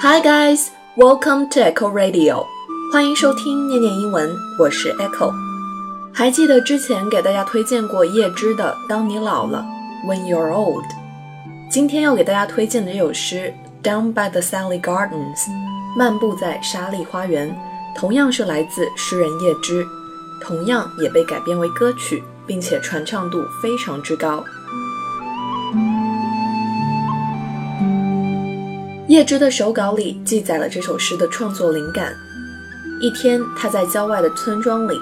Hi guys, welcome to Echo Radio. 欢迎收听念念英文，我是 Echo。还记得之前给大家推荐过叶芝的《当你老了》（When You're Old）。今天要给大家推荐的这首诗《Down by the Sally Gardens》（漫步在沙砾花园），同样是来自诗人叶芝，同样也被改编为歌曲，并且传唱度非常之高。叶芝的手稿里记载了这首诗的创作灵感。一天，他在郊外的村庄里，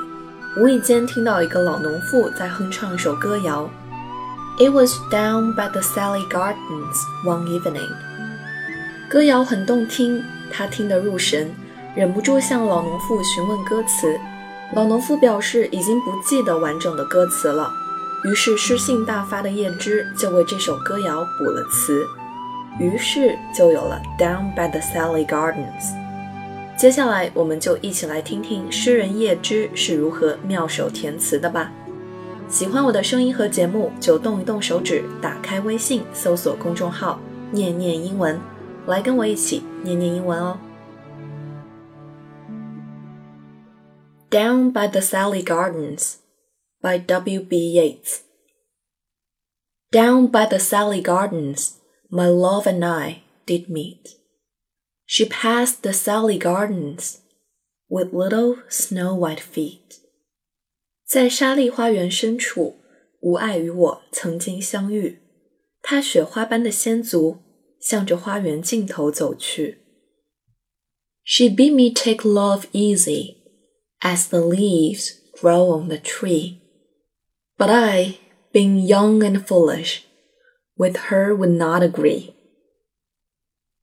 无意间听到一个老农妇在哼唱一首歌谣。It was down by the Sally Gardens one evening。歌谣很动听，他听得入神，忍不住向老农妇询问歌词。老农妇表示已经不记得完整的歌词了，于是诗兴大发的叶芝就为这首歌谣补了词。于是就有了 Down by the Sally Gardens。接下来，我们就一起来听听诗人叶芝是如何妙手填词的吧。喜欢我的声音和节目，就动一动手指，打开微信，搜索公众号“念念英文”，来跟我一起念念英文哦。Down by the Sally Gardens by W. B. Yeats. Down by the Sally Gardens my love and I did meet. She passed the Sally Gardens with little snow white feet. 在沙砾花园深处，无爱与我曾经相遇。她雪花般的仙足向着花园尽头走去。She bid me take love easy, as the leaves grow on the tree. But I, being young and foolish, with her would not agree。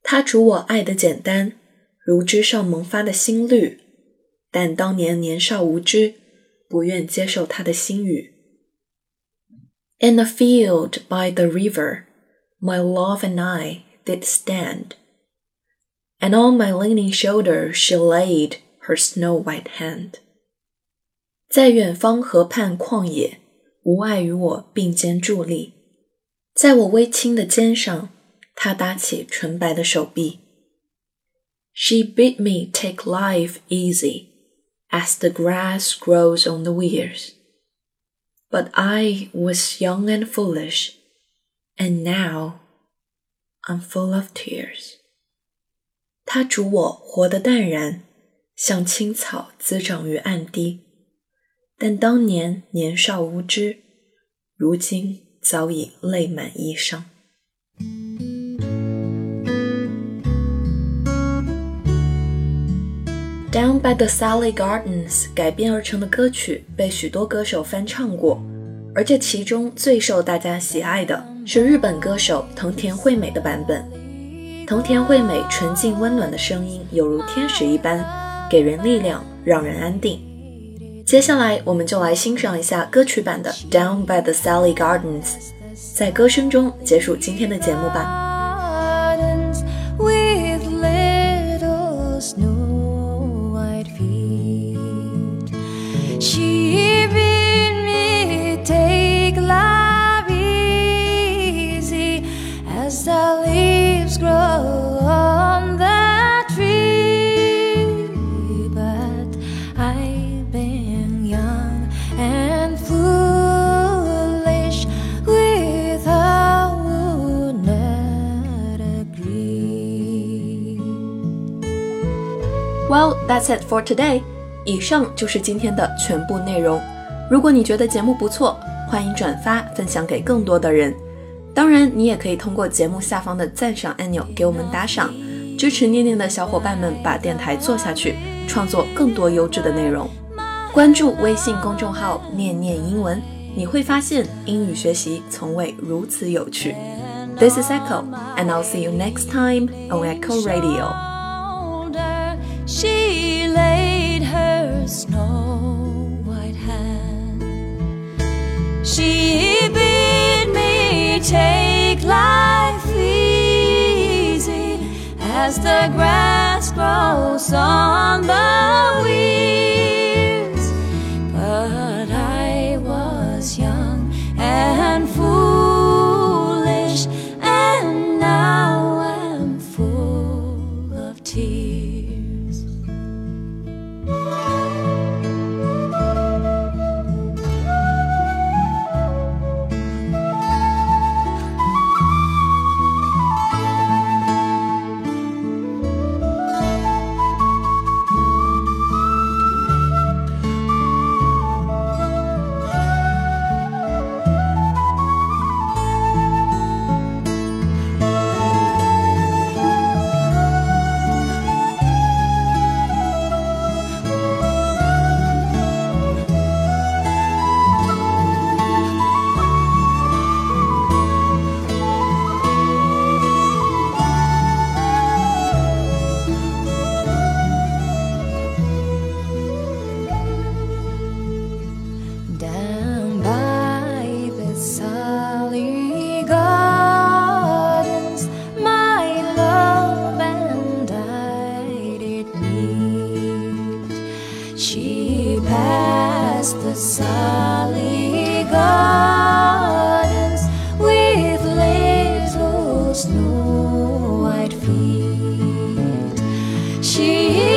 他主我爱的简单，如枝上萌发的新绿，但当年年少无知，不愿接受他的心语。In a field by the river, my love and I did stand, and on my leaning shoulder she laid her snow white hand。在远方河畔旷野，无爱与我并肩伫立。 在我微轻的肩上，他搭起纯白的手臂。She bid me take life easy, as the grass grows on the weirs. But I was young and foolish, and now I'm full of tears. 他嘱我活得淡然，像青草滋长于岸堤。但当年年少无知，如今。 早已泪满衣裳。Down by the Sally Gardens 改编而成的歌曲被许多歌手翻唱过，而这其中最受大家喜爱的是日本歌手藤田惠美的版本。藤田惠美纯净温暖的声音犹如天使一般，给人力量，让人安定。接下来，我们就来欣赏一下歌曲版的《Down by the Sally Gardens》，在歌声中结束今天的节目吧。Well, that's it for today. 以上就是今天的全部内容。如果你觉得节目不错，欢迎转发分享给更多的人。当然，你也可以通过节目下方的赞赏按钮给我们打赏，支持念念的小伙伴们把电台做下去，创作更多优质的内容。关注微信公众号“念念英文”，你会发现英语学习从未如此有趣。This is Echo, and I'll see you next time on Echo Radio. She laid her snow white hand. She bid me take life easy as the grass grows on the weirs. Snow white feet. She